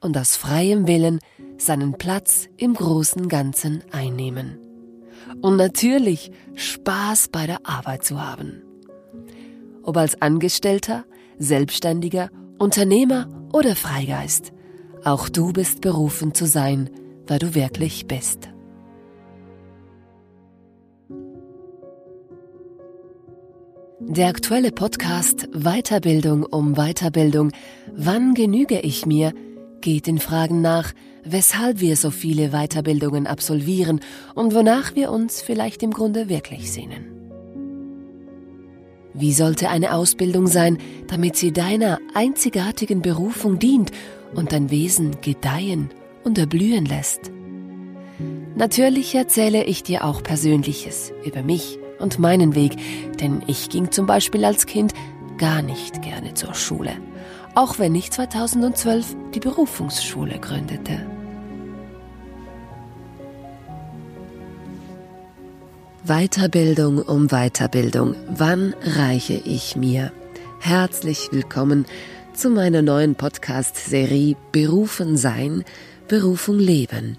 und aus freiem Willen seinen Platz im großen Ganzen einnehmen. Und natürlich Spaß bei der Arbeit zu haben. Ob als Angestellter, Selbstständiger, Unternehmer oder Freigeist, auch du bist berufen zu sein, wer du wirklich bist. Der aktuelle Podcast Weiterbildung um Weiterbildung Wann genüge ich mir geht den Fragen nach, weshalb wir so viele Weiterbildungen absolvieren und wonach wir uns vielleicht im Grunde wirklich sehnen. Wie sollte eine Ausbildung sein, damit sie deiner einzigartigen Berufung dient und dein Wesen gedeihen und erblühen lässt? Natürlich erzähle ich dir auch Persönliches über mich und meinen Weg, denn ich ging zum Beispiel als Kind gar nicht gerne zur Schule auch wenn ich 2012 die Berufungsschule gründete. Weiterbildung um Weiterbildung. Wann reiche ich mir? Herzlich willkommen zu meiner neuen Podcast-Serie Berufen sein, Berufung leben.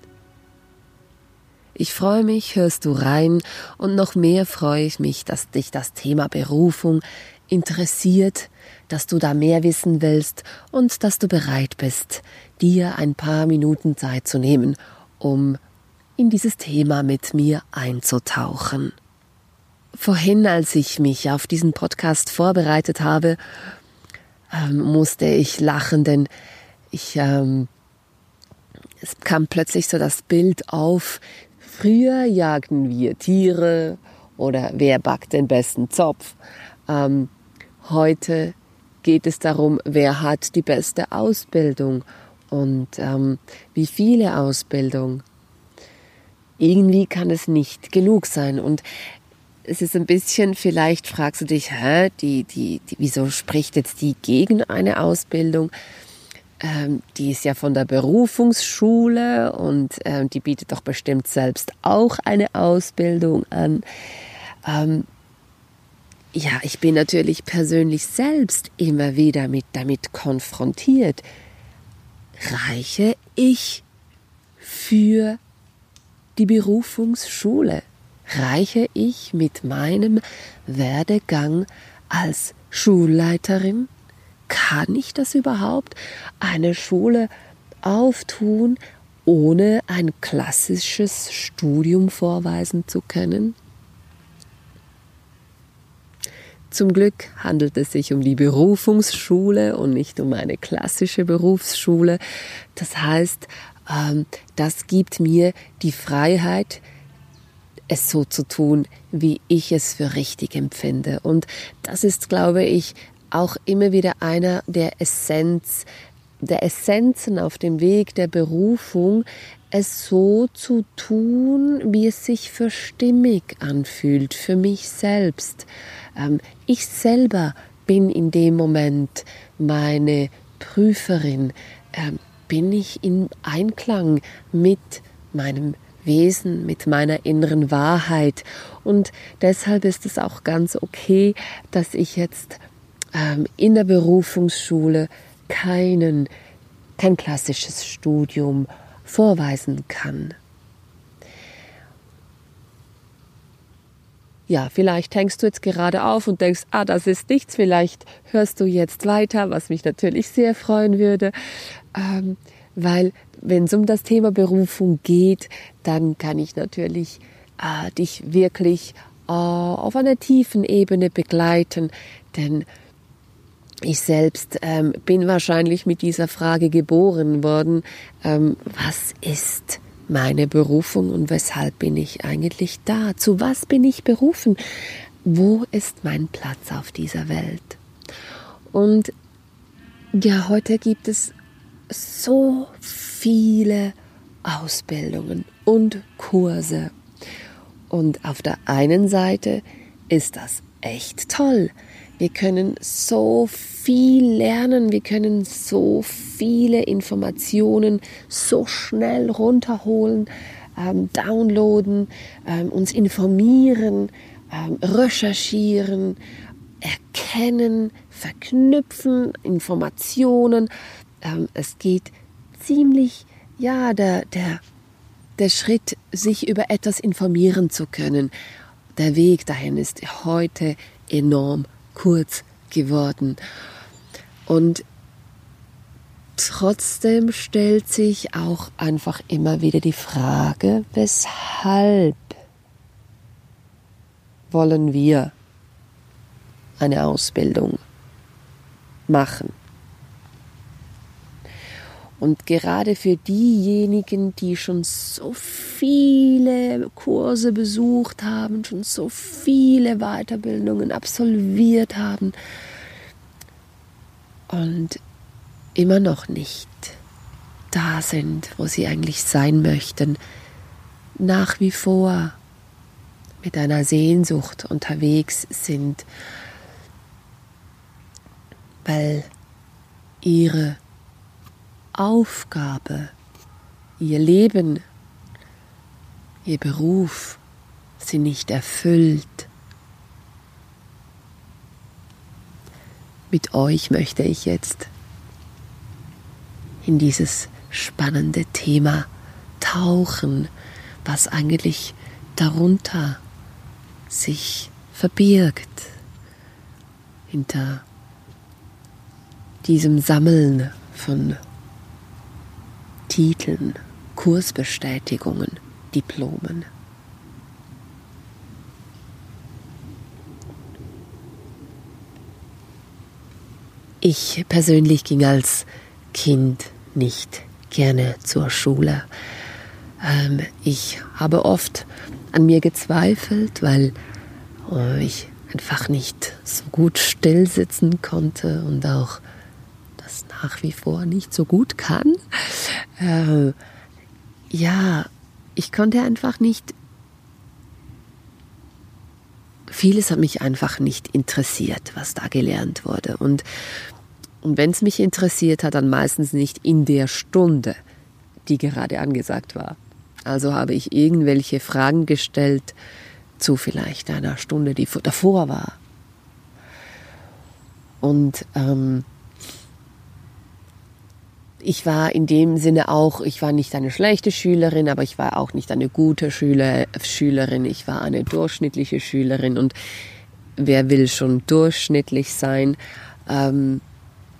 Ich freue mich, hörst du rein und noch mehr freue ich mich, dass dich das Thema Berufung interessiert, dass du da mehr wissen willst und dass du bereit bist, dir ein paar Minuten Zeit zu nehmen, um in dieses Thema mit mir einzutauchen. Vorhin, als ich mich auf diesen Podcast vorbereitet habe, ähm, musste ich lachen, denn ich ähm, es kam plötzlich so das Bild auf, früher jagten wir Tiere oder wer backt den besten Zopf. Ähm, heute geht es darum, wer hat die beste Ausbildung und ähm, wie viele Ausbildung. Irgendwie kann es nicht genug sein und es ist ein bisschen, vielleicht fragst du dich, hä, die, die, die, wieso spricht jetzt die gegen eine Ausbildung? Ähm, die ist ja von der Berufungsschule und ähm, die bietet doch bestimmt selbst auch eine Ausbildung an. Ähm, ja, ich bin natürlich persönlich selbst immer wieder mit damit konfrontiert. Reiche ich für die Berufungsschule? Reiche ich mit meinem Werdegang als Schulleiterin? Kann ich das überhaupt? Eine Schule auftun, ohne ein klassisches Studium vorweisen zu können? Zum Glück handelt es sich um die Berufungsschule und nicht um eine klassische Berufsschule. Das heißt, ähm, das gibt mir die Freiheit, es so zu tun, wie ich es für richtig empfinde. Und das ist, glaube ich, auch immer wieder einer der Essenz, der Essenzen auf dem Weg der Berufung, es so zu tun, wie es sich für stimmig anfühlt, für mich selbst. Ähm, ich selber bin in dem Moment meine Prüferin. Ähm, bin ich in Einklang mit meinem Wesen, mit meiner inneren Wahrheit. Und deshalb ist es auch ganz okay, dass ich jetzt ähm, in der Berufungsschule keinen, kein klassisches Studium vorweisen kann. Ja, vielleicht hängst du jetzt gerade auf und denkst, ah, das ist nichts, vielleicht hörst du jetzt weiter, was mich natürlich sehr freuen würde, ähm, weil wenn es um das Thema Berufung geht, dann kann ich natürlich äh, dich wirklich äh, auf einer tiefen Ebene begleiten, denn ich selbst ähm, bin wahrscheinlich mit dieser Frage geboren worden, ähm, was ist meine Berufung und weshalb bin ich eigentlich da? Zu was bin ich berufen? Wo ist mein Platz auf dieser Welt? Und ja, heute gibt es so viele Ausbildungen und Kurse. Und auf der einen Seite ist das echt toll. Wir können so viel lernen, wir können so viele Informationen so schnell runterholen, ähm, downloaden, ähm, uns informieren, ähm, recherchieren, erkennen, verknüpfen, Informationen. Ähm, es geht ziemlich, ja, der, der, der Schritt, sich über etwas informieren zu können. Der Weg dahin ist heute enorm kurz geworden. Und trotzdem stellt sich auch einfach immer wieder die Frage, weshalb wollen wir eine Ausbildung machen? Und gerade für diejenigen, die schon so viele Kurse besucht haben, schon so viele Weiterbildungen absolviert haben. Und immer noch nicht da sind, wo sie eigentlich sein möchten, nach wie vor mit einer Sehnsucht unterwegs sind, weil ihre Aufgabe, ihr Leben, ihr Beruf sie nicht erfüllt. Mit euch möchte ich jetzt in dieses spannende Thema tauchen, was eigentlich darunter sich verbirgt, hinter diesem Sammeln von Titeln, Kursbestätigungen, Diplomen. Ich persönlich ging als Kind nicht gerne zur Schule. Ähm, ich habe oft an mir gezweifelt, weil äh, ich einfach nicht so gut still sitzen konnte und auch nach wie vor nicht so gut kann. Äh, ja, ich konnte einfach nicht. Vieles hat mich einfach nicht interessiert, was da gelernt wurde. Und, und wenn es mich interessiert hat, dann meistens nicht in der Stunde, die gerade angesagt war. Also habe ich irgendwelche Fragen gestellt zu vielleicht einer Stunde, die davor war. Und ähm, ich war in dem Sinne auch, ich war nicht eine schlechte Schülerin, aber ich war auch nicht eine gute Schüler, Schülerin. Ich war eine durchschnittliche Schülerin und wer will schon durchschnittlich sein? Ähm,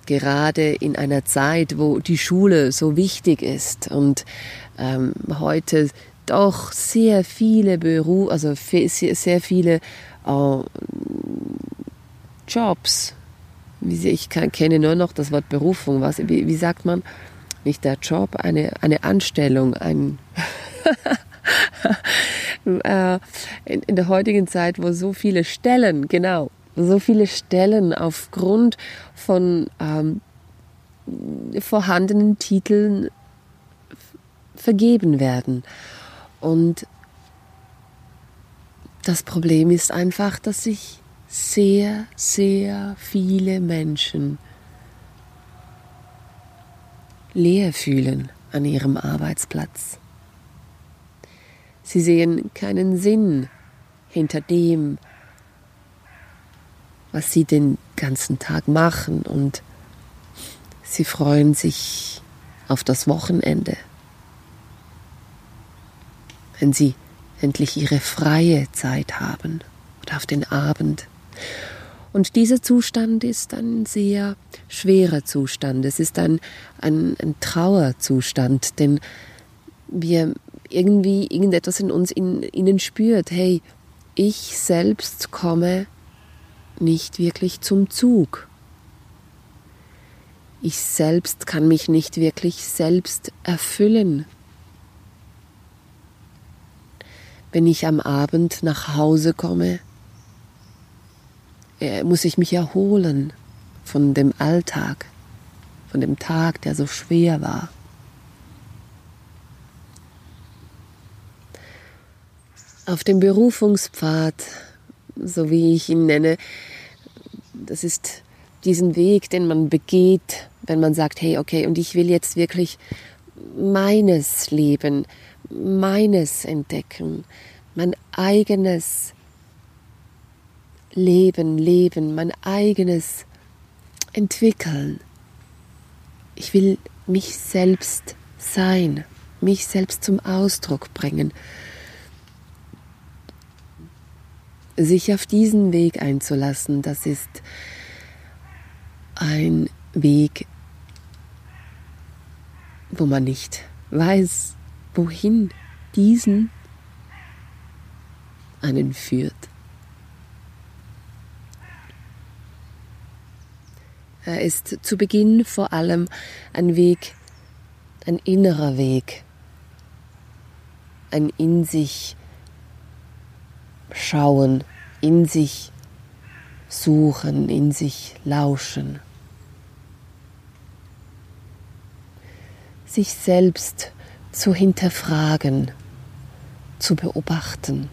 gerade in einer Zeit, wo die Schule so wichtig ist und ähm, heute doch sehr viele Berufe, also sehr viele äh, Jobs ich kenne nur noch das Wort Berufung. Was, wie, wie sagt man? Nicht der Job, eine, eine Anstellung, ein äh, in, in der heutigen Zeit, wo so viele Stellen, genau, so viele Stellen aufgrund von ähm, vorhandenen Titeln vergeben werden. Und das Problem ist einfach, dass sich sehr, sehr viele Menschen leer fühlen an ihrem Arbeitsplatz. Sie sehen keinen Sinn hinter dem, was sie den ganzen Tag machen und sie freuen sich auf das Wochenende, wenn sie endlich ihre freie Zeit haben oder auf den Abend. Und dieser Zustand ist ein sehr schwerer Zustand. Es ist ein, ein, ein Trauerzustand, denn wir irgendwie irgendetwas in uns in, innen spürt, hey, ich selbst komme nicht wirklich zum Zug. Ich selbst kann mich nicht wirklich selbst erfüllen. Wenn ich am Abend nach Hause komme, muss ich mich erholen von dem Alltag, von dem Tag, der so schwer war. Auf dem Berufungspfad, so wie ich ihn nenne, das ist diesen Weg, den man begeht, wenn man sagt, hey, okay, und ich will jetzt wirklich meines Leben, meines entdecken, mein eigenes Leben, Leben, mein eigenes entwickeln. Ich will mich selbst sein, mich selbst zum Ausdruck bringen. Sich auf diesen Weg einzulassen, das ist ein Weg, wo man nicht weiß, wohin diesen einen führt. Er ist zu Beginn vor allem ein Weg, ein innerer Weg, ein in sich schauen, in sich suchen, in sich lauschen. Sich selbst zu hinterfragen, zu beobachten.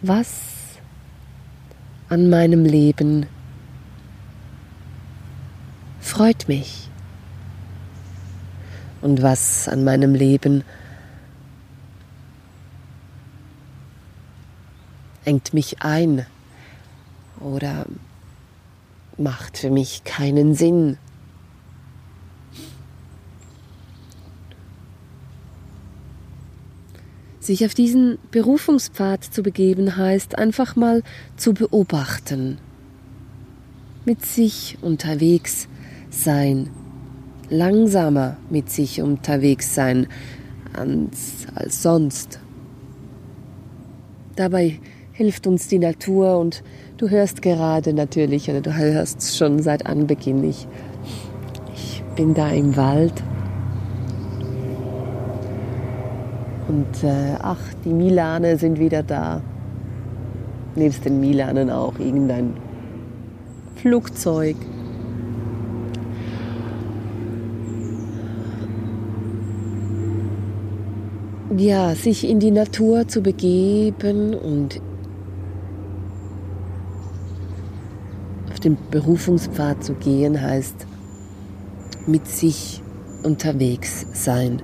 Was an meinem Leben freut mich und was an meinem Leben engt mich ein oder macht für mich keinen Sinn. Sich auf diesen Berufungspfad zu begeben heißt einfach mal zu beobachten, mit sich unterwegs sein, langsamer mit sich unterwegs sein als, als sonst. Dabei hilft uns die Natur und du hörst gerade natürlich, oder du hörst schon seit Anbeginn, ich, ich bin da im Wald und äh, ach, die Milane sind wieder da. Nebst den Milanen auch irgendein Flugzeug. Ja, sich in die Natur zu begeben und auf den Berufungspfad zu gehen, heißt mit sich unterwegs sein.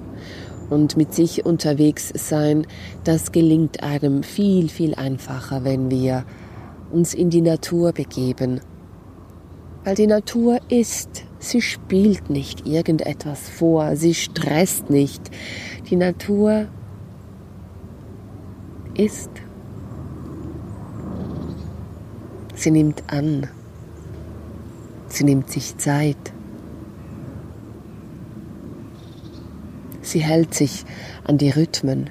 Und mit sich unterwegs sein, das gelingt einem viel, viel einfacher, wenn wir uns in die Natur begeben. Weil die Natur ist, sie spielt nicht irgendetwas vor, sie stresst nicht. Die Natur ist. Sie nimmt an. Sie nimmt sich Zeit. Sie hält sich an die Rhythmen.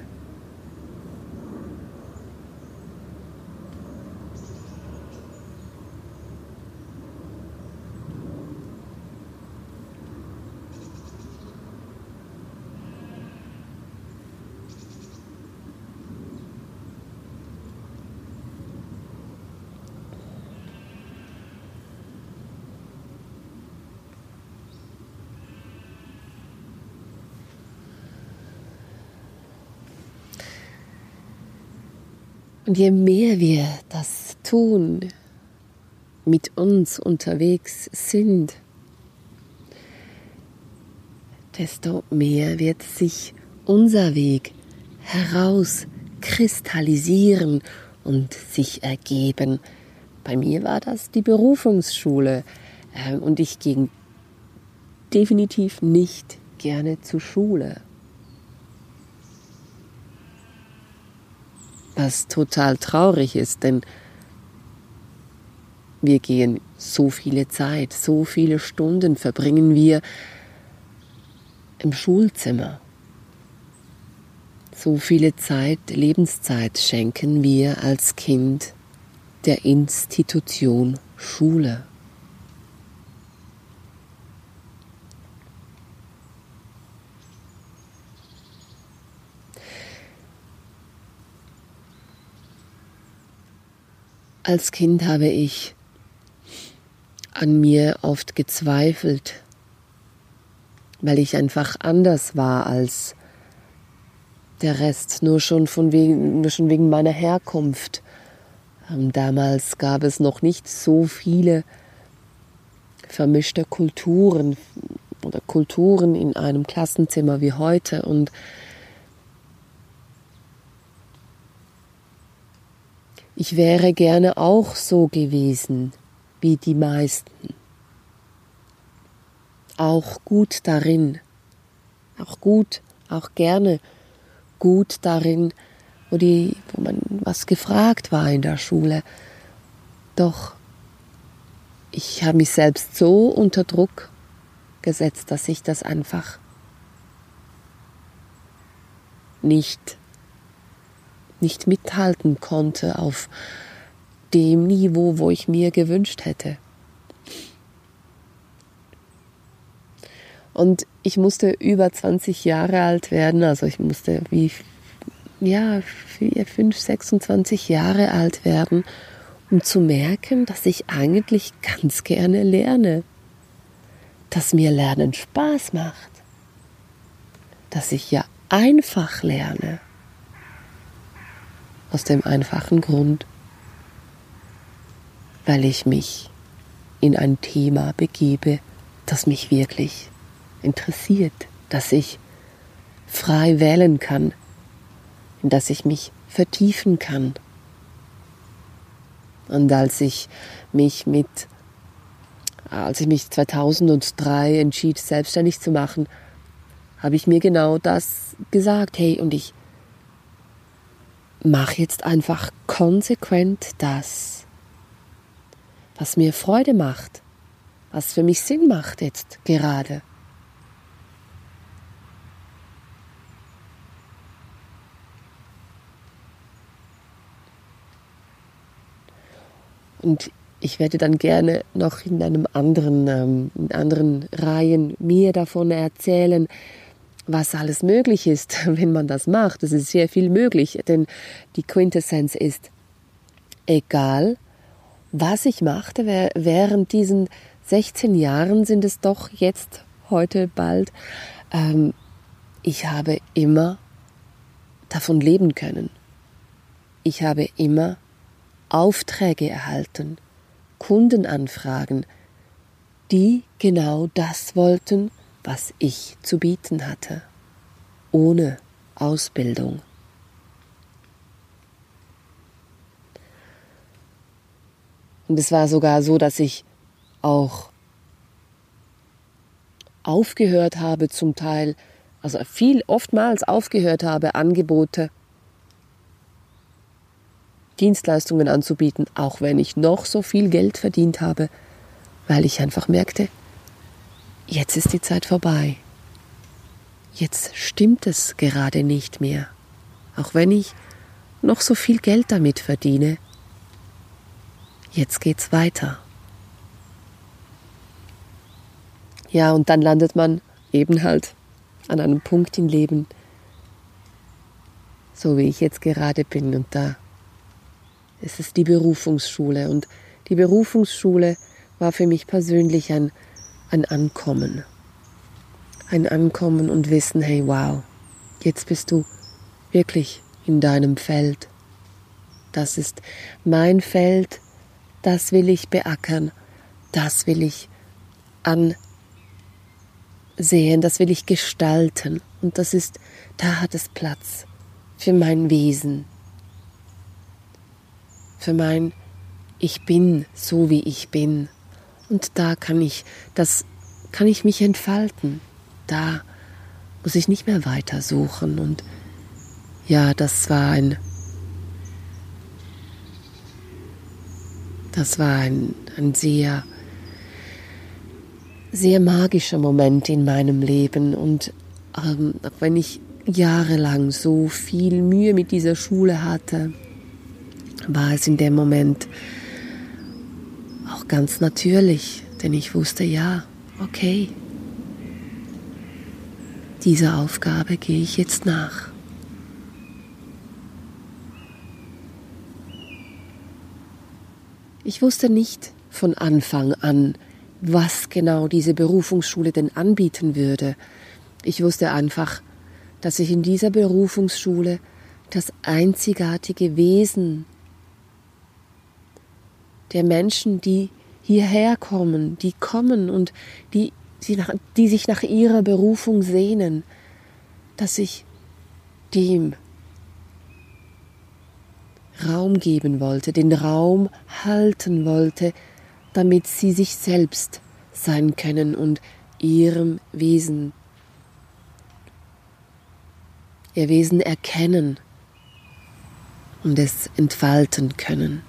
Und je mehr wir das tun, mit uns unterwegs sind, desto mehr wird sich unser Weg herauskristallisieren und sich ergeben. Bei mir war das die Berufungsschule äh, und ich ging definitiv nicht gerne zur Schule. Was total traurig ist, denn wir gehen so viele Zeit, so viele Stunden verbringen wir im Schulzimmer. So viele Zeit, Lebenszeit schenken wir als Kind der Institution Schule. Als Kind habe ich an mir oft gezweifelt, weil ich einfach anders war als der Rest, nur schon, von wegen, nur schon wegen meiner Herkunft. Ähm, damals gab es noch nicht so viele vermischte Kulturen oder Kulturen in einem Klassenzimmer wie heute und Ich wäre gerne auch so gewesen wie die meisten. Auch gut darin, auch gut, auch gerne gut darin, wo, die, wo man was gefragt war in der Schule. Doch ich habe mich selbst so unter Druck gesetzt, dass ich das einfach nicht nicht mithalten konnte auf dem Niveau, wo ich mir gewünscht hätte. Und ich musste über 20 Jahre alt werden, also ich musste wie, ja, 4, 5, 26 Jahre alt werden, um zu merken, dass ich eigentlich ganz gerne lerne, dass mir Lernen Spaß macht, dass ich ja einfach lerne. Aus dem einfachen Grund, weil ich mich in ein Thema begebe, das mich wirklich interessiert, dass ich frei wählen kann, in das ich mich vertiefen kann. Und als ich mich mit, als ich mich 2003 entschied, selbstständig zu machen, habe ich mir genau das gesagt. Hey, und ich mach jetzt einfach konsequent das, was mir Freude macht, was für mich Sinn macht jetzt gerade. Und ich werde dann gerne noch in einem anderen, ähm, in anderen Reihen mir davon erzählen, was alles möglich ist, wenn man das macht. Es ist sehr viel möglich, denn die Quintessenz ist, egal was ich machte während diesen 16 Jahren, sind es doch jetzt, heute bald, ähm, ich habe immer davon leben können. Ich habe immer Aufträge erhalten, Kundenanfragen, die genau das wollten, was ich zu bieten hatte, ohne Ausbildung. Und es war sogar so, dass ich auch aufgehört habe zum Teil, also viel oftmals aufgehört habe, Angebote, Dienstleistungen anzubieten, auch wenn ich noch so viel Geld verdient habe, weil ich einfach merkte, jetzt ist die Zeit vorbei. Jetzt stimmt es gerade nicht mehr, auch wenn ich noch so viel Geld damit verdiene. Jetzt geht's weiter. Ja, und dann landet man eben halt an einem Punkt im Leben, so wie ich jetzt gerade bin. Und da ist es die Berufungsschule. Und die Berufungsschule war für mich persönlich ein ein Ankommen. Ein Ankommen und wissen, hey wow, jetzt bist du wirklich in deinem Feld. Das ist mein Feld, das will ich beackern, das will ich ansehen, das will ich gestalten. Und das ist, da hat es Platz für mein Wesen, für mein Ich bin so wie ich bin. Und da kann ich, das kann ich mich entfalten. Da muss ich nicht mehr weiter suchen. Und ja, das war ein, das war ein, ein sehr, sehr magischer Moment in meinem Leben. Und ähm, auch wenn ich jahrelang so viel Mühe mit dieser Schule hatte, war es in dem Moment ganz natürlich, denn ich wusste, ja, okay, dieser Aufgabe gehe ich jetzt nach. Ich wusste nicht von Anfang an, was genau diese Berufungsschule denn anbieten würde. Ich wusste einfach, dass ich in dieser Berufungsschule das einzigartige Wesen der Menschen, die hierher kommen, die kommen und die, die, nach, die sich nach ihrer Berufung sehnen, dass ich dem Raum geben wollte, den Raum halten wollte, damit sie sich selbst sein können und ihrem Wesen, ihr Wesen erkennen und es entfalten können.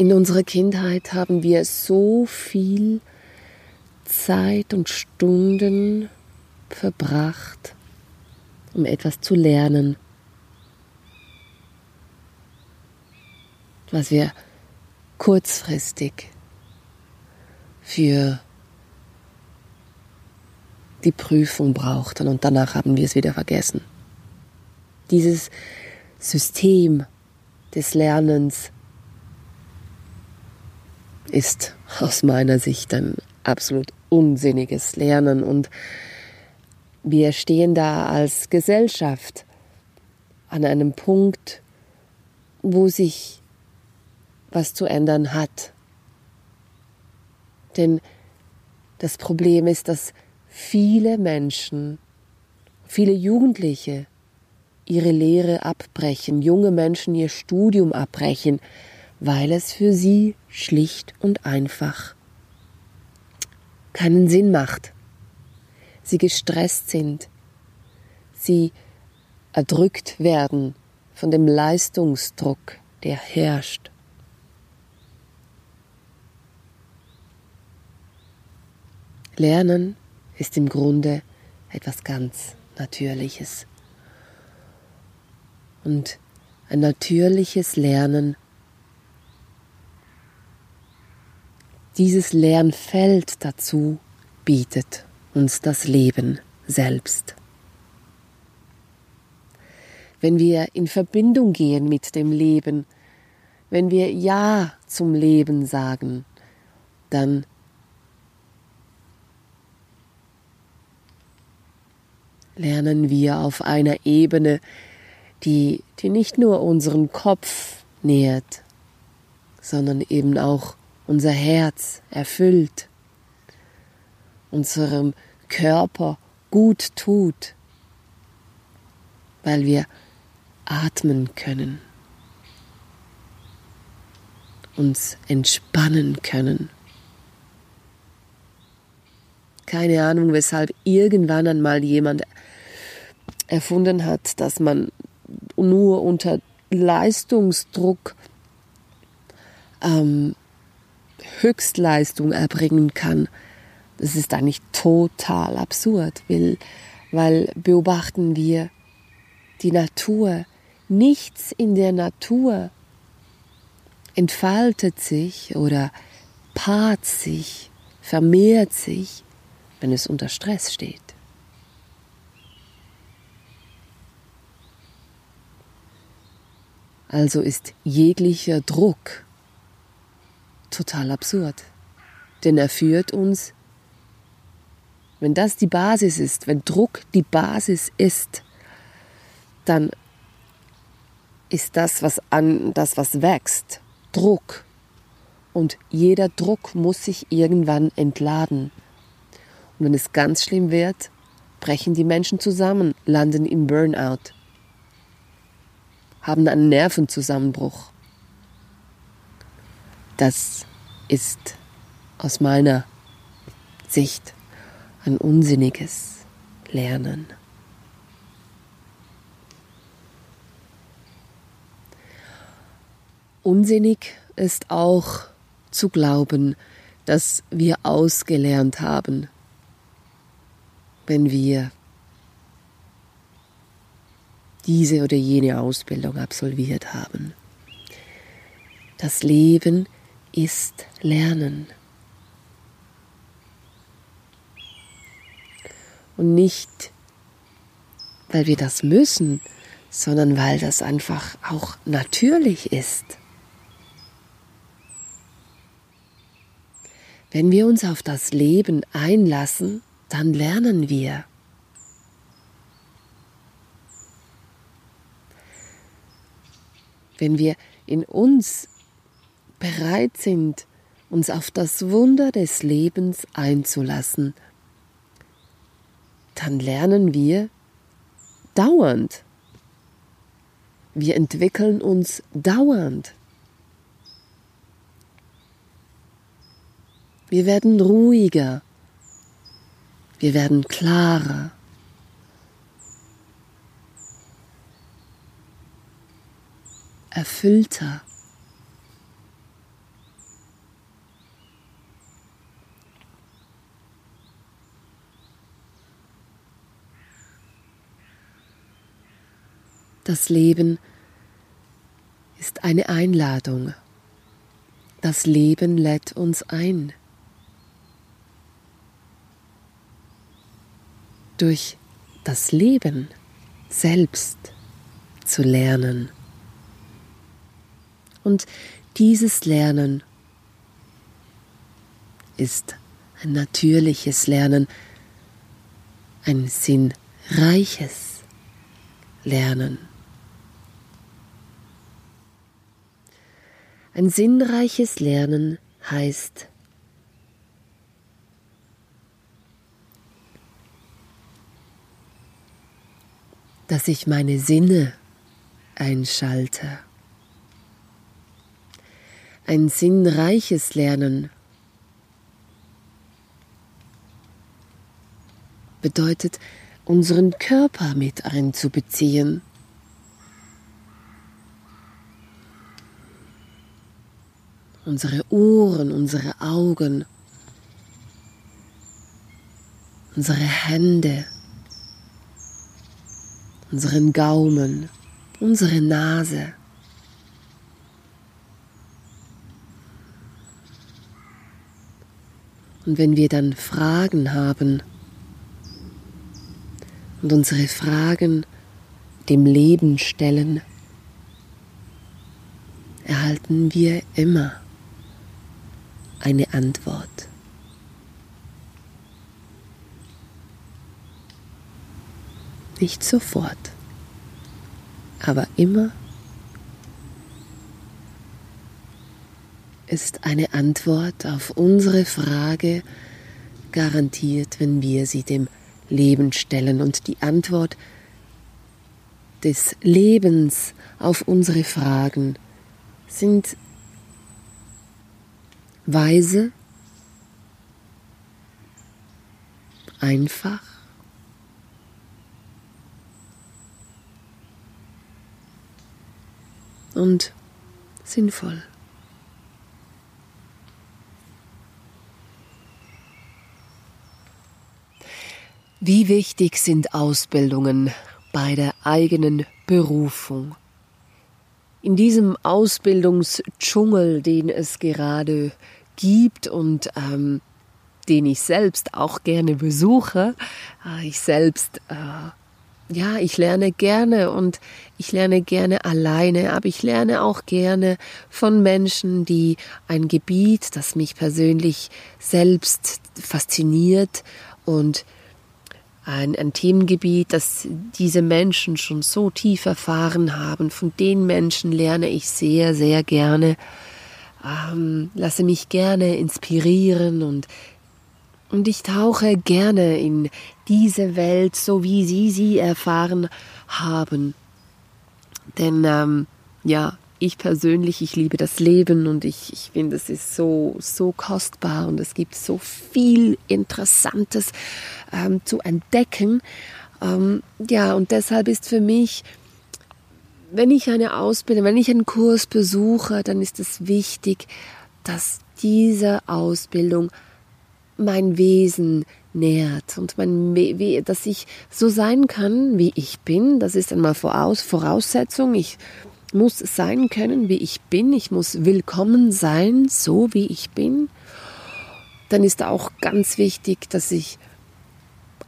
In unserer Kindheit haben wir so viel Zeit und Stunden verbracht, um etwas zu lernen, was wir kurzfristig für die Prüfung brauchten und danach haben wir es wieder vergessen. Dieses System des Lernens ist aus meiner Sicht ein absolut unsinniges Lernen und wir stehen da als Gesellschaft an einem Punkt, wo sich was zu ändern hat. Denn das Problem ist, dass viele Menschen, viele Jugendliche ihre Lehre abbrechen, junge Menschen ihr Studium abbrechen, weil es für sie schlicht und einfach keinen Sinn macht. Sie gestresst sind, sie erdrückt werden von dem Leistungsdruck, der herrscht. Lernen ist im Grunde etwas ganz Natürliches. Und ein natürliches Lernen Dieses Lernfeld dazu bietet uns das Leben selbst. Wenn wir in Verbindung gehen mit dem Leben, wenn wir Ja zum Leben sagen, dann lernen wir auf einer Ebene, die, die nicht nur unseren Kopf nährt, sondern eben auch unser Herz erfüllt, unserem Körper gut tut, weil wir atmen können, uns entspannen können. Keine Ahnung, weshalb irgendwann einmal jemand erfunden hat, dass man nur unter Leistungsdruck ähm, Höchstleistung erbringen kann. Das ist eigentlich total absurd, weil, weil beobachten wir die Natur. Nichts in der Natur entfaltet sich oder paart sich, vermehrt sich, wenn es unter Stress steht. Also ist jeglicher Druck total absurd. Denn er führt uns, wenn das die Basis ist, wenn Druck die Basis ist, dann ist das, was an, das, was wächst, Druck. Und jeder Druck muss sich irgendwann entladen. Und wenn es ganz schlimm wird, brechen die Menschen zusammen, landen im Burnout, haben einen Nervenzusammenbruch. Das ist aus meiner Sicht ein unsinniges Lernen. Unsinnig ist auch zu glauben, dass wir ausgelernt haben, wenn wir diese oder jene Ausbildung absolviert haben. Das Leben ist Lernen. Und nicht, weil wir das müssen, sondern weil das einfach auch natürlich ist. Wenn wir uns auf das Leben einlassen, dann lernen wir. Wenn wir in uns bereit sind, uns auf das Wunder des Lebens einzulassen, dann lernen wir dauernd. Wir entwickeln uns dauernd. Wir werden ruhiger. Wir werden klarer. Erfüllter. Das Leben ist eine Einladung. Das Leben lädt uns ein. durch das Leben selbst zu lernen. Und dieses Lernen ist ein natürliches Lernen, ein sinnreiches Lernen. Ein sinnreiches Lernen heißt dass ich meine Sinne einschalte. Ein sinnreiches Lernen bedeutet, unseren Körper mit einzubeziehen. Unsere Ohren, unsere Augen, unsere Hände, unseren Gaumen, unsere Nase. Und wenn wir dann Fragen haben und unsere Fragen dem Leben stellen, erhalten wir immer eine Antwort. Nicht sofort, aber immer ist eine Antwort auf unsere Frage garantiert, wenn wir sie dem Leben stellen. Und die Antwort des Lebens auf unsere Fragen sind weise, einfach und sinnvoll. Wie wichtig sind Ausbildungen bei der eigenen Berufung? In diesem Ausbildungsdschungel, den es gerade gibt und ähm, den ich selbst auch gerne besuche, äh, ich selbst äh, ja, ich lerne gerne und ich lerne gerne alleine, aber ich lerne auch gerne von Menschen, die ein Gebiet, das mich persönlich selbst fasziniert und ein, ein Themengebiet, das diese Menschen schon so tief erfahren haben. Von den Menschen lerne ich sehr, sehr gerne, ähm, lasse mich gerne inspirieren und und ich tauche gerne in diese Welt, so wie Sie sie erfahren haben. Denn ähm, ja, ich persönlich, ich liebe das Leben und ich, ich finde, es ist so, so kostbar und es gibt so viel Interessantes ähm, zu entdecken. Ähm, ja, und deshalb ist für mich wenn ich eine Ausbildung, wenn ich einen Kurs besuche, dann ist es wichtig, dass diese Ausbildung mein Wesen nährt und mein, dass ich so sein kann, wie ich bin. Das ist einmal Voraus, Voraussetzung. Ich muss sein können, wie ich bin. Ich muss willkommen sein, so wie ich bin. Dann ist auch ganz wichtig, dass ich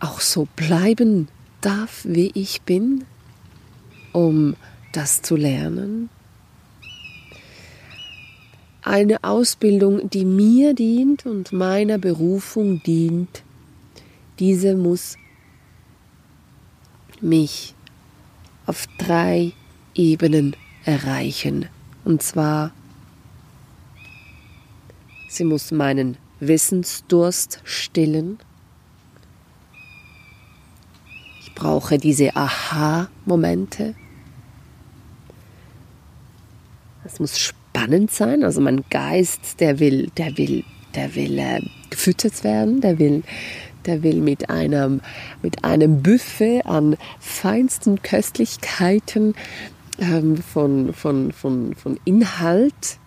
auch so bleiben darf, wie ich bin, um das zu lernen. Eine Ausbildung, die mir dient und meiner Berufung dient, diese muss mich auf drei Ebenen erreichen. Und zwar, sie muss meinen Wissensdurst stillen. Ich brauche diese Aha-Momente. Es muss spannend sein. Also mein Geist, der will, der will, der will äh, gefüttert werden, der will, der will mit einem, mit einem Buffet an feinsten Köstlichkeiten ähm, von, von, von, von Inhalt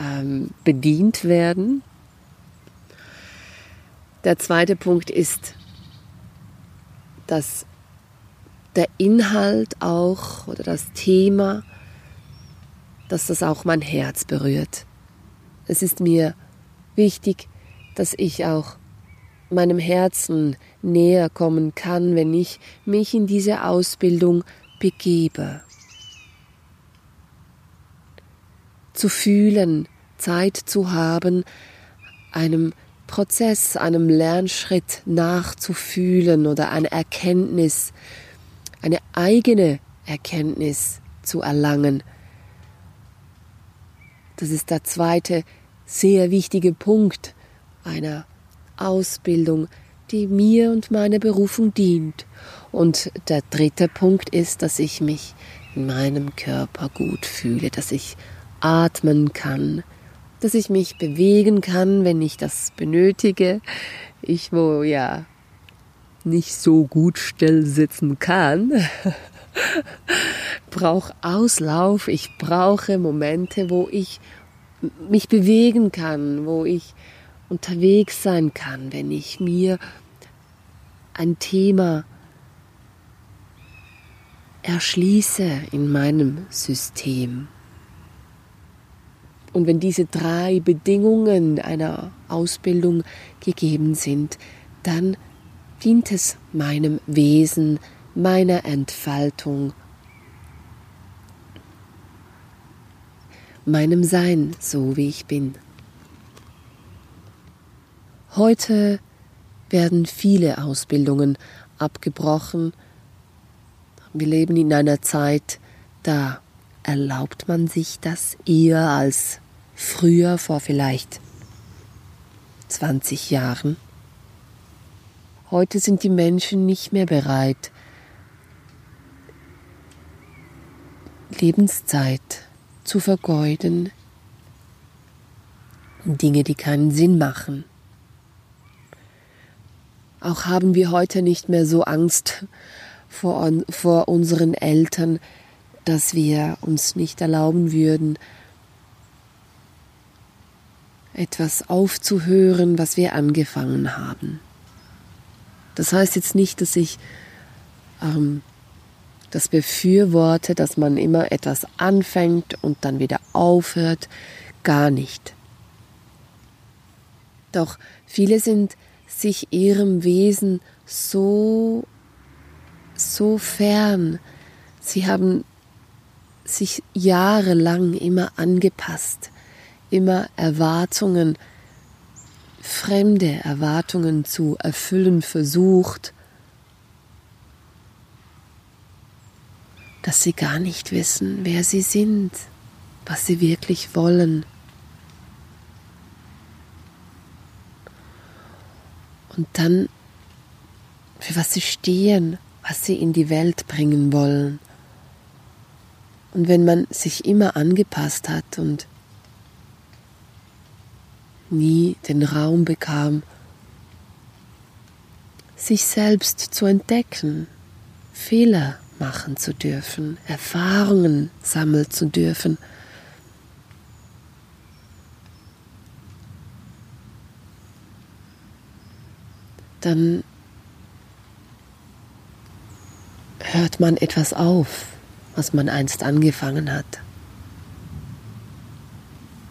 ähm, bedient werden. Der zweite Punkt ist, dass der Inhalt auch oder das Thema, dass das auch mein Herz berührt. Es ist mir wichtig, dass ich auch meinem Herzen näher kommen kann, wenn ich mich in diese Ausbildung begebe. Zu fühlen, Zeit zu haben, einem Prozess, einem Lernschritt nachzufühlen oder eine Erkenntnis, eine eigene Erkenntnis zu erlangen. Das ist der zweite sehr wichtige Punkt einer Ausbildung, die mir und meiner Berufung dient. Und der dritte Punkt ist, dass ich mich in meinem Körper gut fühle, dass ich atmen kann, dass ich mich bewegen kann, wenn ich das benötige. Ich, wo ja nicht so gut still sitzen kann, brauche Auslauf, ich brauche Momente, wo ich mich bewegen kann, wo ich unterwegs sein kann, wenn ich mir ein Thema erschließe in meinem System. Und wenn diese drei Bedingungen einer Ausbildung gegeben sind, dann dient es meinem Wesen, meiner Entfaltung, meinem Sein, so wie ich bin. Heute werden viele Ausbildungen abgebrochen. Wir leben in einer Zeit, da erlaubt man sich das eher als früher vor vielleicht 20 Jahren. Heute sind die Menschen nicht mehr bereit, Lebenszeit zu vergeuden, Dinge, die keinen Sinn machen. Auch haben wir heute nicht mehr so Angst vor, vor unseren Eltern, dass wir uns nicht erlauben würden, etwas aufzuhören, was wir angefangen haben. Das heißt jetzt nicht, dass ich ähm, das befürworte, dass man immer etwas anfängt und dann wieder aufhört. Gar nicht. Doch viele sind sich ihrem Wesen so, so fern. Sie haben sich jahrelang immer angepasst, immer Erwartungen, fremde Erwartungen zu erfüllen versucht, dass sie gar nicht wissen, wer sie sind, was sie wirklich wollen. Und dann, für was sie stehen, was sie in die Welt bringen wollen. Und wenn man sich immer angepasst hat und nie den Raum bekam, sich selbst zu entdecken, Fehler machen zu dürfen, Erfahrungen sammeln zu dürfen. Dann hört man etwas auf, was man einst angefangen hat.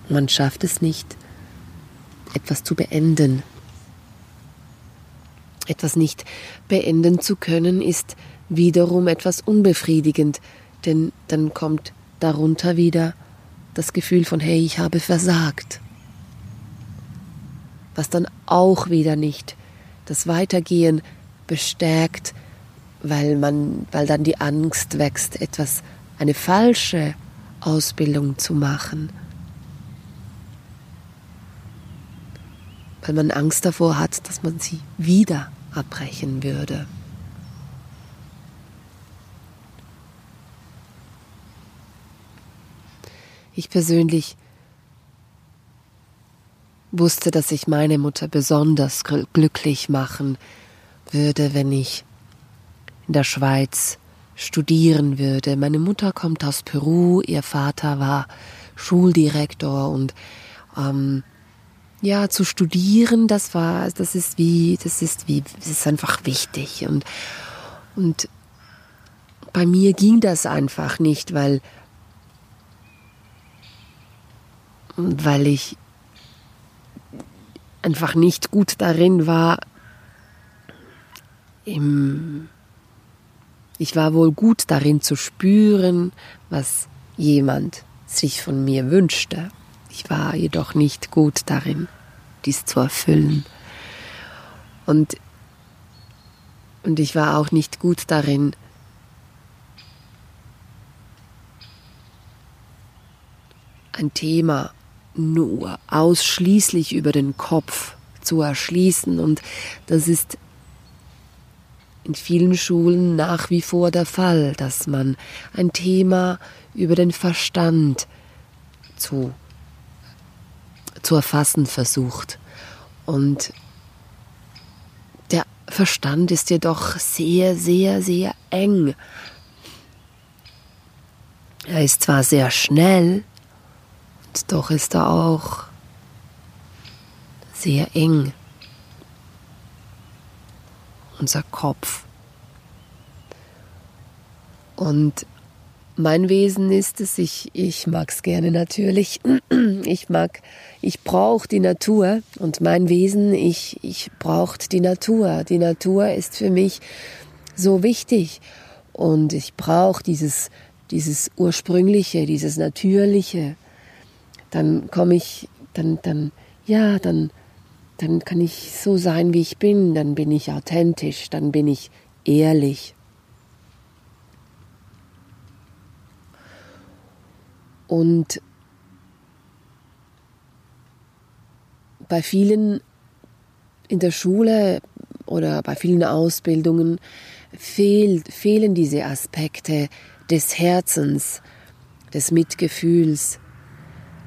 Man schafft es nicht, etwas zu beenden. Etwas nicht beenden zu können, ist wiederum etwas unbefriedigend, denn dann kommt darunter wieder das Gefühl von, hey, ich habe versagt. Was dann auch wieder nicht das Weitergehen bestärkt, weil man, weil dann die Angst wächst, etwas, eine falsche Ausbildung zu machen. Weil man Angst davor hat, dass man sie wieder abbrechen würde. Ich persönlich wusste, dass ich meine Mutter besonders glücklich machen würde, wenn ich in der Schweiz studieren würde. Meine Mutter kommt aus Peru, ihr Vater war Schuldirektor und ähm, ja, zu studieren, das war, das ist wie, das ist wie, das ist einfach wichtig und und bei mir ging das einfach nicht, weil weil ich einfach nicht gut darin war, im ich war wohl gut darin zu spüren, was jemand sich von mir wünschte. Ich war jedoch nicht gut darin, dies zu erfüllen. Und, und ich war auch nicht gut darin, ein Thema nur ausschließlich über den Kopf zu erschließen. Und das ist in vielen Schulen nach wie vor der Fall, dass man ein Thema über den Verstand zu, zu erfassen versucht. Und der Verstand ist jedoch sehr, sehr, sehr eng. Er ist zwar sehr schnell, doch ist er auch sehr eng unser Kopf. Und mein Wesen ist es, ich, ich mag es gerne natürlich. Ich mag, ich brauche die Natur und mein Wesen, ich, ich brauche die Natur. Die Natur ist für mich so wichtig und ich brauche dieses, dieses Ursprüngliche, dieses Natürliche. Dann komme ich, dann, dann, ja, dann dann kann ich so sein, wie ich bin, dann bin ich authentisch, dann bin ich ehrlich. Und bei vielen in der Schule oder bei vielen Ausbildungen fehlt, fehlen diese Aspekte des Herzens, des Mitgefühls,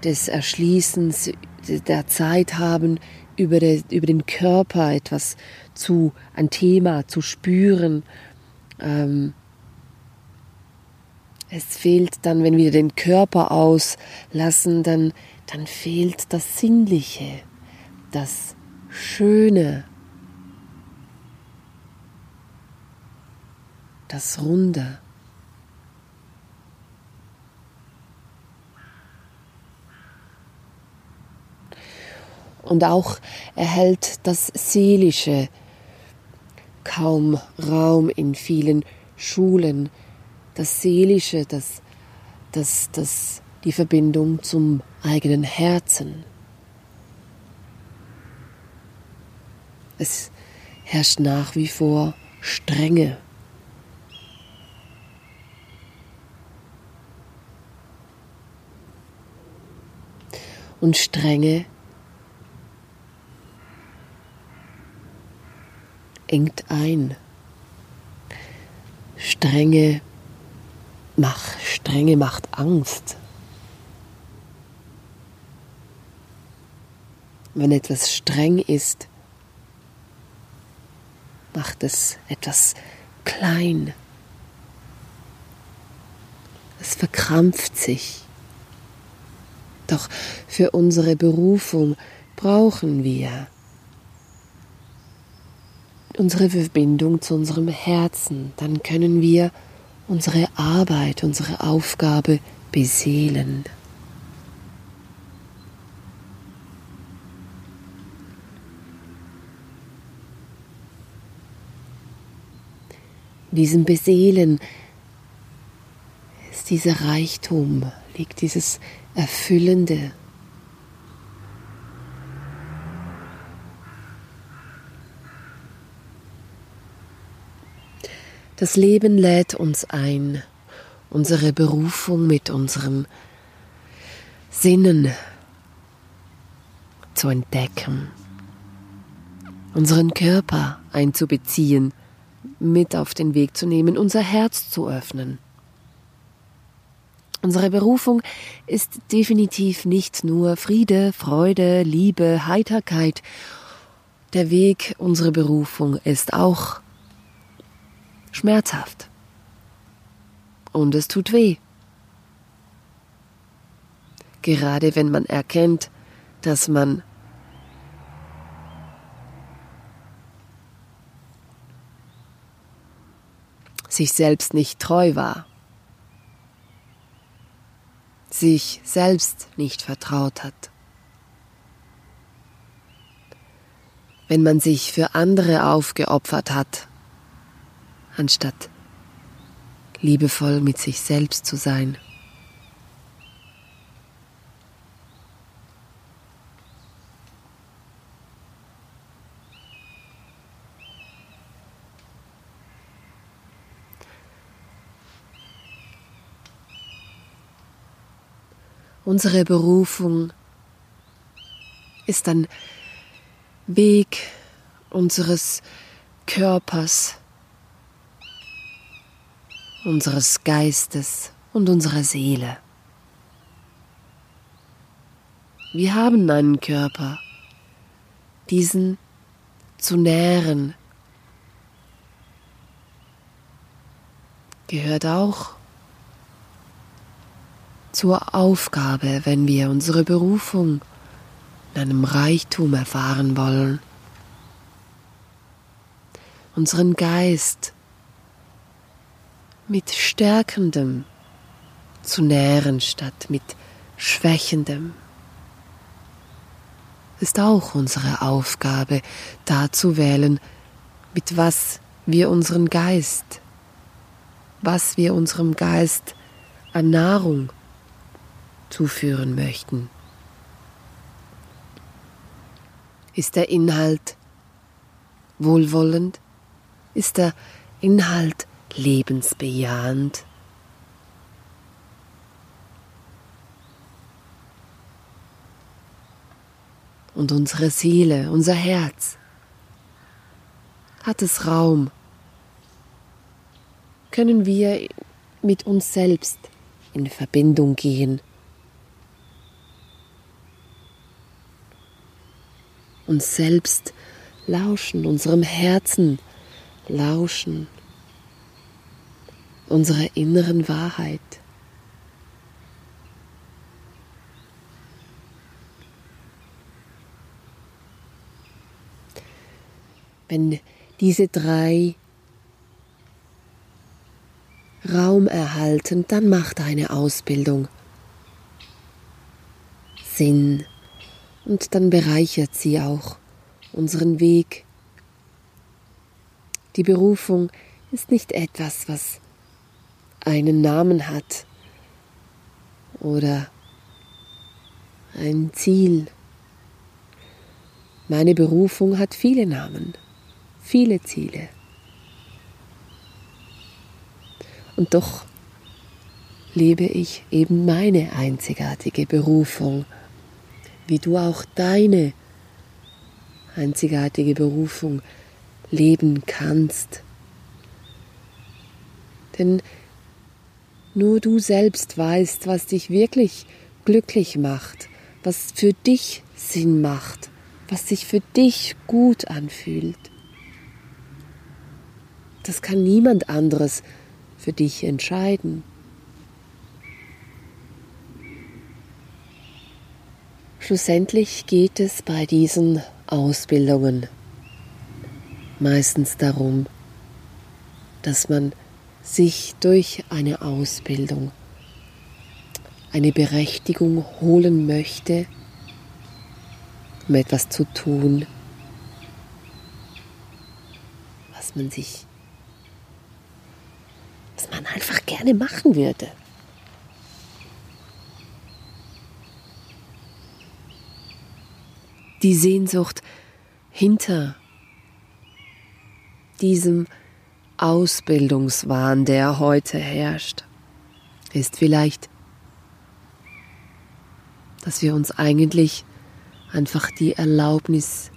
des Erschließens, der Zeit haben, über, de, über den Körper etwas zu, ein Thema zu spüren. Ähm, es fehlt dann, wenn wir den Körper auslassen, dann, dann fehlt das Sinnliche, das Schöne, das Runde. Und auch erhält das Seelische kaum Raum in vielen Schulen. Das Seelische, das, das, das, die Verbindung zum eigenen Herzen. Es herrscht nach wie vor Strenge. Und Strenge engt ein. Strenge, mach, Strenge macht Angst. Wenn etwas streng ist, macht es etwas klein. es verkrampft sich. Doch für unsere Berufung brauchen wir unsere Verbindung zu unserem Herzen, dann können wir unsere Arbeit, unsere Aufgabe beseelen. In diesem Beseelen ist dieser Reichtum, liegt dieses Erfüllende. Das Leben lädt uns ein, unsere Berufung mit unserem Sinnen zu entdecken, unseren Körper einzubeziehen, mit auf den Weg zu nehmen, unser Herz zu öffnen. Unsere Berufung ist definitiv nicht nur Friede, Freude, Liebe, Heiterkeit. Der Weg unserer Berufung ist auch schmerzhaft. Und es tut weh. Gerade wenn man erkennt, dass man sich selbst nicht treu war, sich selbst nicht vertraut hat. Wenn man sich für andere aufgeopfert hat, anstatt liebevoll mit sich selbst zu sein. Unsere Berufung ist ein Weg unseres Körpers unseres Geistes und unserer Seele. Wir haben einen Körper, diesen zu nähren gehört auch zur Aufgabe, wenn wir unsere Berufung in einem Reichtum erfahren wollen, unseren Geist mit Stärkendem zu nähren statt mit Schwächendem. Ist auch unsere Aufgabe, da zu wählen, mit was wir unseren Geist, was wir unserem Geist an Nahrung zuführen möchten. Ist der Inhalt wohlwollend? Ist der Inhalt lebensbejahend. Und unsere Seele, unser Herz, hat es Raum? Können wir mit uns selbst in Verbindung gehen? Uns selbst lauschen, unserem Herzen lauschen unserer inneren Wahrheit. Wenn diese drei Raum erhalten, dann macht eine Ausbildung Sinn und dann bereichert sie auch unseren Weg. Die Berufung ist nicht etwas, was einen Namen hat oder ein Ziel. Meine Berufung hat viele Namen, viele Ziele. Und doch lebe ich eben meine einzigartige Berufung, wie du auch deine einzigartige Berufung leben kannst. Denn nur du selbst weißt, was dich wirklich glücklich macht, was für dich Sinn macht, was sich für dich gut anfühlt. Das kann niemand anderes für dich entscheiden. Schlussendlich geht es bei diesen Ausbildungen meistens darum, dass man sich durch eine Ausbildung eine Berechtigung holen möchte, um etwas zu tun, was man sich, was man einfach gerne machen würde. Die Sehnsucht hinter diesem Ausbildungswahn, der heute herrscht, ist vielleicht, dass wir uns eigentlich einfach die Erlaubnis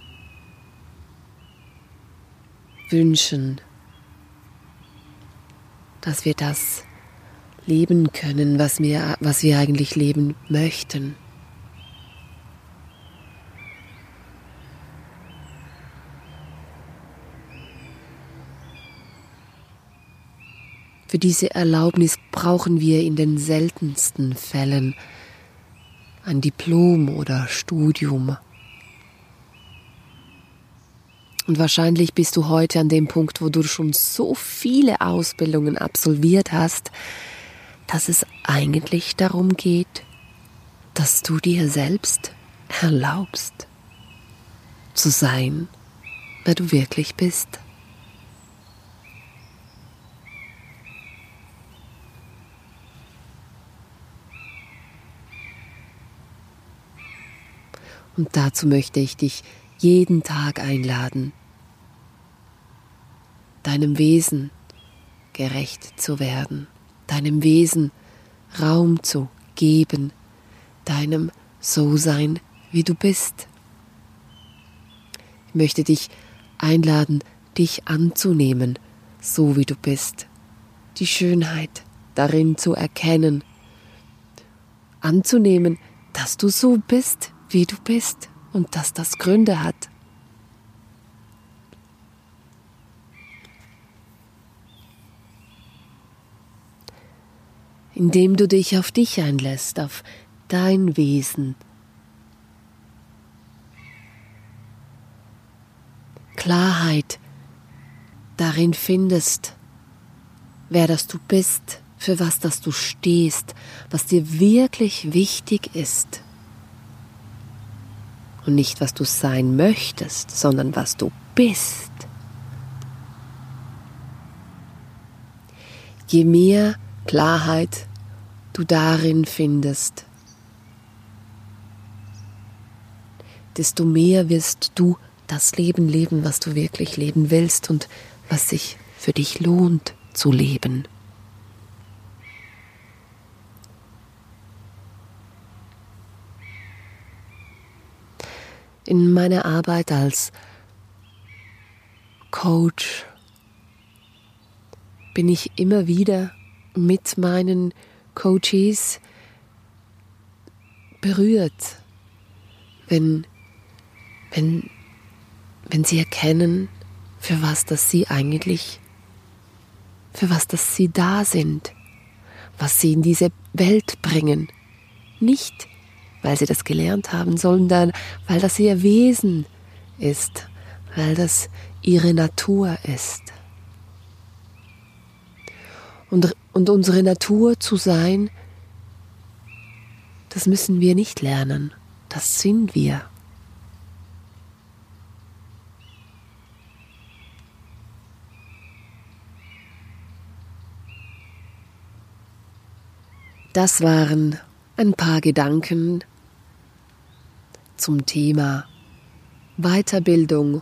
wünschen, dass wir das leben können, was wir, was wir eigentlich leben möchten. Für diese Erlaubnis brauchen wir in den seltensten Fällen ein Diplom oder Studium. Und wahrscheinlich bist du heute an dem Punkt, wo du schon so viele Ausbildungen absolviert hast, dass es eigentlich darum geht, dass du dir selbst erlaubst zu sein, wer du wirklich bist. Und dazu möchte ich dich jeden Tag einladen, deinem Wesen gerecht zu werden, deinem Wesen Raum zu geben, deinem So-Sein, wie du bist. Ich möchte dich einladen, dich anzunehmen, so wie du bist, die Schönheit darin zu erkennen, anzunehmen, dass du so bist, wie du bist und dass das Gründe hat. Indem du dich auf dich einlässt, auf dein Wesen. Klarheit darin findest, wer das du bist, für was das du stehst, was dir wirklich wichtig ist und nicht was du sein möchtest, sondern was du bist. Je mehr Klarheit du darin findest, desto mehr wirst du das Leben leben, was du wirklich leben willst und was sich für dich lohnt zu leben. In meiner Arbeit als Coach bin ich immer wieder mit meinen Coaches berührt, wenn, wenn, wenn sie erkennen, für was das sie eigentlich, für was das sie da sind, was sie in diese Welt bringen. Nicht weil sie das gelernt haben, sondern weil das ihr Wesen ist, weil das ihre Natur ist. Und, und unsere Natur zu sein, das müssen wir nicht lernen, das sind wir. Das waren ein paar Gedanken zum Thema Weiterbildung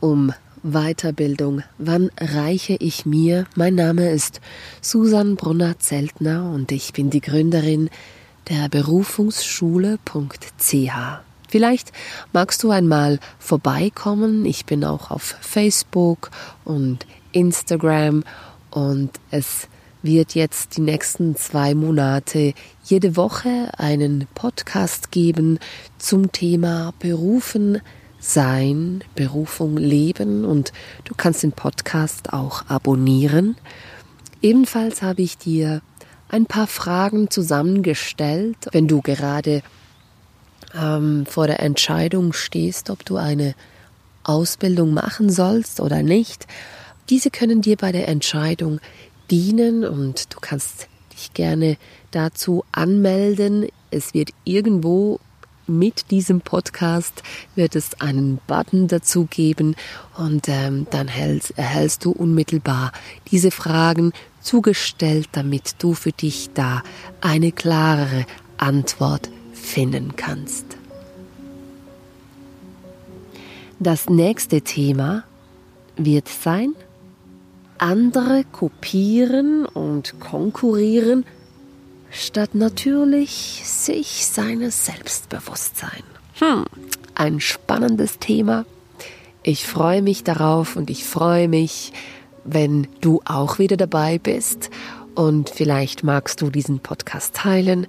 um Weiterbildung. Wann reiche ich mir? Mein Name ist Susan Brunner-Zeltner und ich bin die Gründerin der Berufungsschule.ch. Vielleicht magst du einmal vorbeikommen. Ich bin auch auf Facebook und Instagram und es wird jetzt die nächsten zwei Monate jede Woche einen Podcast geben zum Thema Berufen sein, Berufung leben und du kannst den Podcast auch abonnieren. Ebenfalls habe ich dir ein paar Fragen zusammengestellt, wenn du gerade ähm, vor der Entscheidung stehst, ob du eine Ausbildung machen sollst oder nicht. Diese können dir bei der Entscheidung dienen und du kannst dich gerne dazu anmelden. Es wird irgendwo mit diesem Podcast wird es einen Button dazu geben und ähm, dann erhältst, erhältst du unmittelbar diese Fragen zugestellt, damit du für dich da eine klarere Antwort finden kannst. Das nächste Thema wird sein, andere kopieren und konkurrieren, statt natürlich sich seines Selbstbewusstsein. Hm, ein spannendes Thema. Ich freue mich darauf und ich freue mich, wenn du auch wieder dabei bist und vielleicht magst du diesen Podcast teilen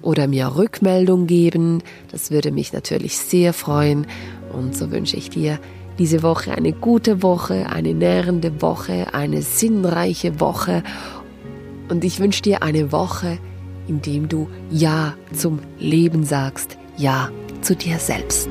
oder mir Rückmeldung geben. Das würde mich natürlich sehr freuen und so wünsche ich dir diese Woche eine gute Woche, eine nährende Woche, eine sinnreiche Woche und ich wünsche dir eine Woche, in dem du Ja zum Leben sagst, Ja zu dir selbst.